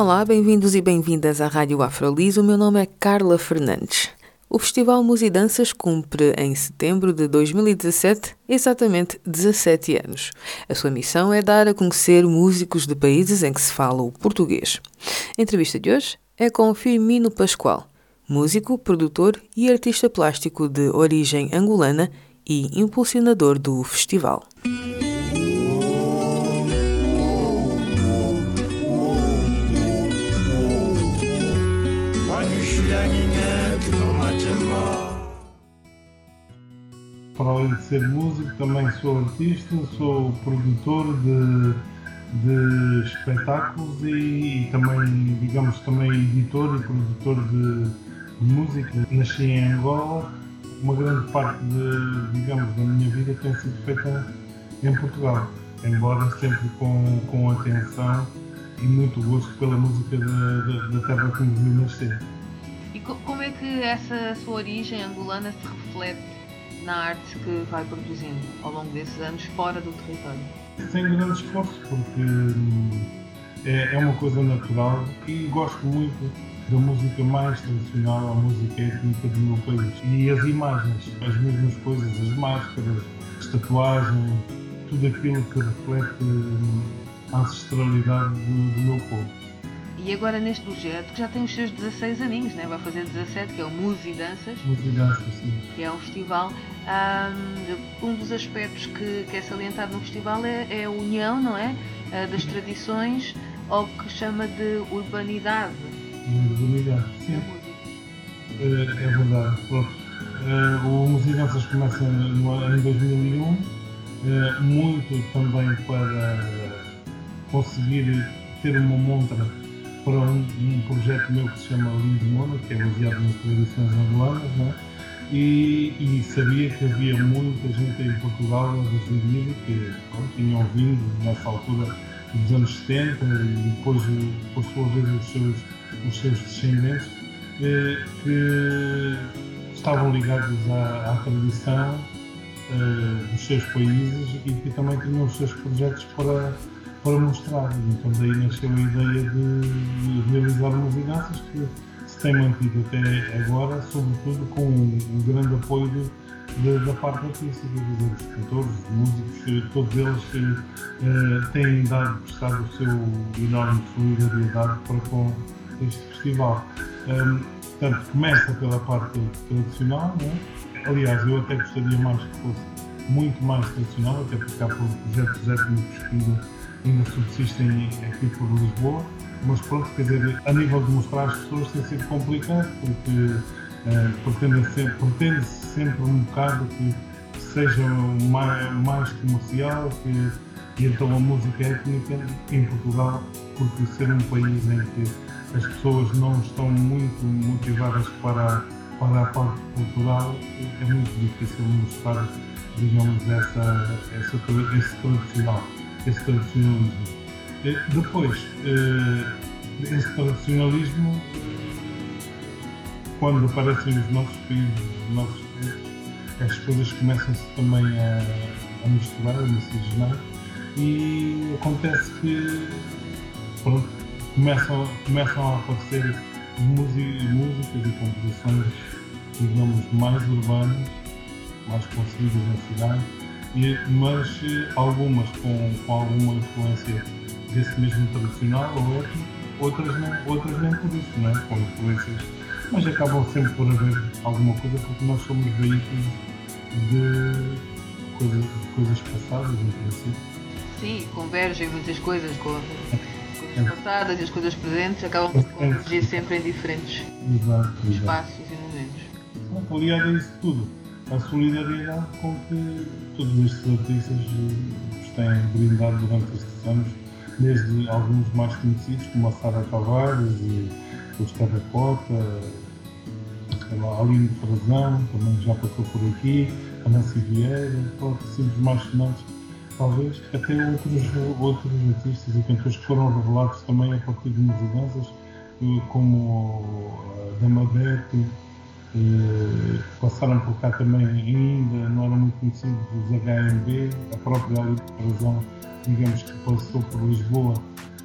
Olá, bem-vindos e bem-vindas à Rádio Afrolis. O meu nome é Carla Fernandes. O Festival Musidanças cumpre em setembro de 2017 exatamente 17 anos. A sua missão é dar a conhecer músicos de países em que se fala o português. A entrevista de hoje é com Firmino Pascoal, músico, produtor e artista plástico de origem angolana e impulsionador do festival. Para além de ser músico, também sou artista, sou produtor de, de espetáculos e, e, também, digamos, também editor e produtor de, de, música. Nasci em Angola, uma grande parte, de, digamos, da minha vida tem sido feita em Portugal, embora sempre com, com atenção e muito gosto pela música da, terra que me nascer. E como é que essa sua origem angolana se reflete na arte que vai produzindo ao longo desses anos fora do território? Sem grande esforço, porque hum, é, é uma coisa natural e gosto muito da música mais tradicional, a música étnica do meu país. E as imagens, as mesmas coisas, as máscaras, as tatuagens, tudo aquilo que reflete hum, a ancestralidade do, do meu povo. E agora neste projeto, que já tem os seus 16 aninhos, né? vai fazer 17, que é o Música e Danças. Música e Danças, sim. Que é um festival. Um, dos aspectos que, que é salientado no festival é, é a união, não é? Ah, das tradições ao que chama de urbanidade. Urbanidade, sim. É, é verdade. Pronto. Uh, o Música e Danças começa em 2001, uh, muito também para conseguir ter uma montra para um, um, projeto meu que se chama Lindo Mono, que é baseado nas tradições angolanas, né? e, e, sabia que havia muita gente em Portugal a residir que bom, tinham vindo nessa altura dos anos 70 e depois, por sua vez, os seus, os seus descendentes, eh, que estavam ligados à, à tradição eh, dos seus países e que também tinham os seus projetos para para mostrar. Então daí nasceu a ideia de realizar mudanças que se tem mantido até agora, sobretudo com o grande apoio de, de, da parte artística, dos cantores, músicos, todos eles uh, têm dado, prestado o seu enorme solidariedade para com este festival. Um, portanto, começa pela parte tradicional, né? aliás, eu até gostaria mais que fosse muito mais tradicional, até porque há projetos étnicos que ainda ainda subsistem aqui por Lisboa, mas pronto, quer dizer, a nível de mostrar às pessoas tem sido complicado, porque uh, pretende, sempre, pretende sempre um bocado que seja mais, mais comercial, que, e então a música étnica em Portugal, porque ser um país em que as pessoas não estão muito motivadas para, para a parte cultural, é muito difícil mostrar, digamos, essa, essa, esse tradicional esse tradicionalismo. Eh, depois, eh, esse tradicionalismo, quando aparecem nos nossos países, nos nossos países, as coisas começam-se também a, a misturar, a miscigenar e acontece que pronto, começam, começam a aparecer músicas e composições, digamos, mais urbanas, mais conseguidas na cidade e, mas eh, algumas com, com alguma influência desse mesmo tradicional ou étnico, outras nem, outras nem por isso, não é? com influências, mas acabam sempre por haver alguma coisa porque nós somos veículos de coisas, de coisas passadas, no princípio. Sim, convergem muitas coisas com coisas é. passadas e as coisas presentes acabam por convergir sempre em diferentes exato, espaços exato. e momentos. Aliado a isso tudo a solidariedade com que todos estes artistas têm brindado durante estes anos, desde alguns mais conhecidos, como a Sara Tavares e os Terracota, a Aline Frazão, também já passou por aqui, a Nancy Vieira, pronto, os mais sonantes, talvez, até outros, outros artistas e cantores que foram revelados também a partir de mudanças, eh, como a Dama Beto, eh, passaram por cá também ainda, não eram muito conhecidos os HMB, a própria Aline Frazão, digamos que passou por Lisboa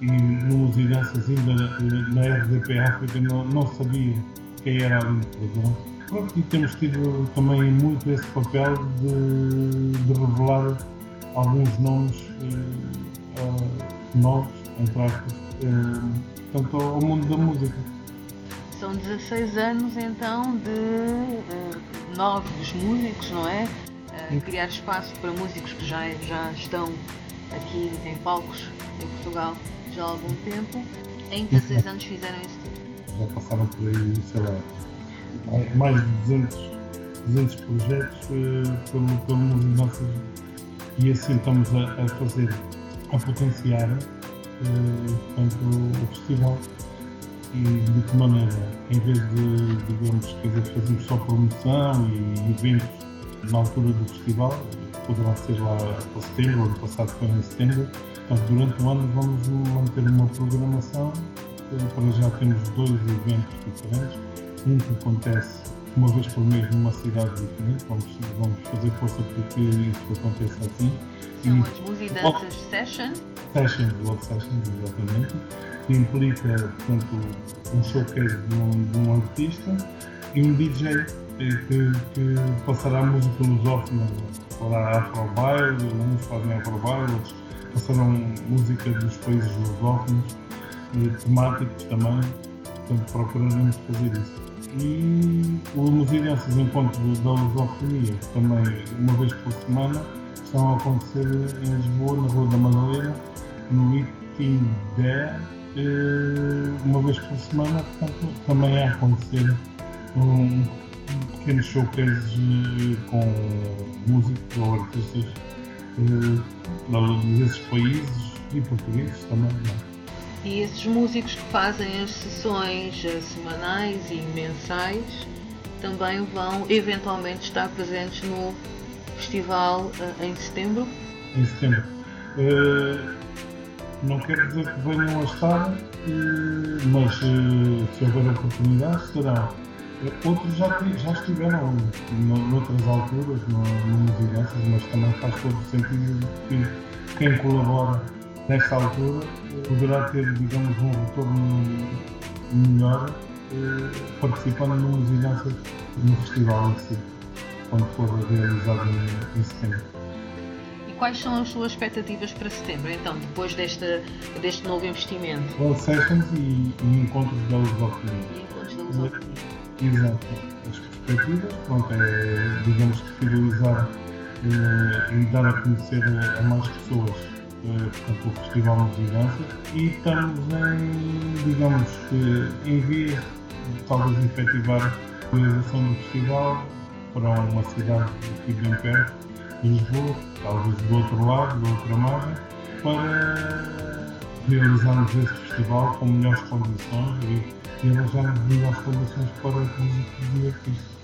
e no Danças ainda eh, na RDP África não, não sabia quem era a Frazão. Pronto, e temos tido também muito esse papel de, de revelar alguns nomes uh, novos, entre aspas, portanto, ao mundo da música. São 16 anos então de uh, novos músicos, não é? Uh, criar espaço para músicos que já, já estão aqui em palcos em Portugal já há algum tempo. Em 16 anos fizeram isso tudo. Já passaram por aí, sei lá, mais de 200, 200 projetos uh, pelo, pelo mundo e assim estamos a, a fazer, a potenciar uh, portanto, o festival e de que maneira, em vez de, digamos, quer dizer, fazermos só promoção e eventos na altura do festival, poderá ser lá para setembro, ano passado foi em setembro, portanto, durante o ano vamos manter uma programação, para já temos dois eventos diferentes, um que acontece uma vez por mês numa cidade diferente, vamos, vamos fazer força para que isso aconteça assim. São as Musidanças Session? Sessions, Love Sessions, exatamente, que implica, portanto, um showcase de um, de um artista e um DJ que, que passará música lusófona, fará afrobaile, uns fazem afrobaile, outros passarão música dos países lusófonos, temáticos também, portanto procuraremos fazer isso. E o Movilhanças Encontro da Lusofonia, também uma vez por semana, estão a acontecer em Lisboa, na Rua da Madalena, no Itim 10, eh, uma vez por semana, portanto, também a acontecer um pequeno showcase eh, com músicos ou artistas eh, desses países e portugueses também. É? E esses músicos que fazem as sessões eh, semanais e mensais também vão eventualmente estar presentes no festival uh, em setembro? Em setembro. Uh, não quero dizer que venham a estar, uh, mas se houver oportunidade, serão. Outros já, já estiveram noutras alturas, no Musidanças, mas também faz todo sentido que quem colabora nesta altura poderá ter, digamos, um retorno melhor eh, participando numa vigilância no festival em si, quando for realizado em setembro. Quais são as suas expectativas para setembro, então, depois deste, deste novo investimento? All sessions e, e encontros da lusofonia. E encontros da lusofonia. Exato. As perspectivas, pronto, é, digamos que fidelizar eh, e dar a conhecer a mais pessoas portanto, o Festival de Dança e estamos em, digamos que, em vez de talvez efetivar a realização do festival para uma cidade aqui bem perto, Lisboa, talvez do outro lado, da outra margem, para realizarmos este festival com melhores condições e, arranjarmos melhores condições para os artistas.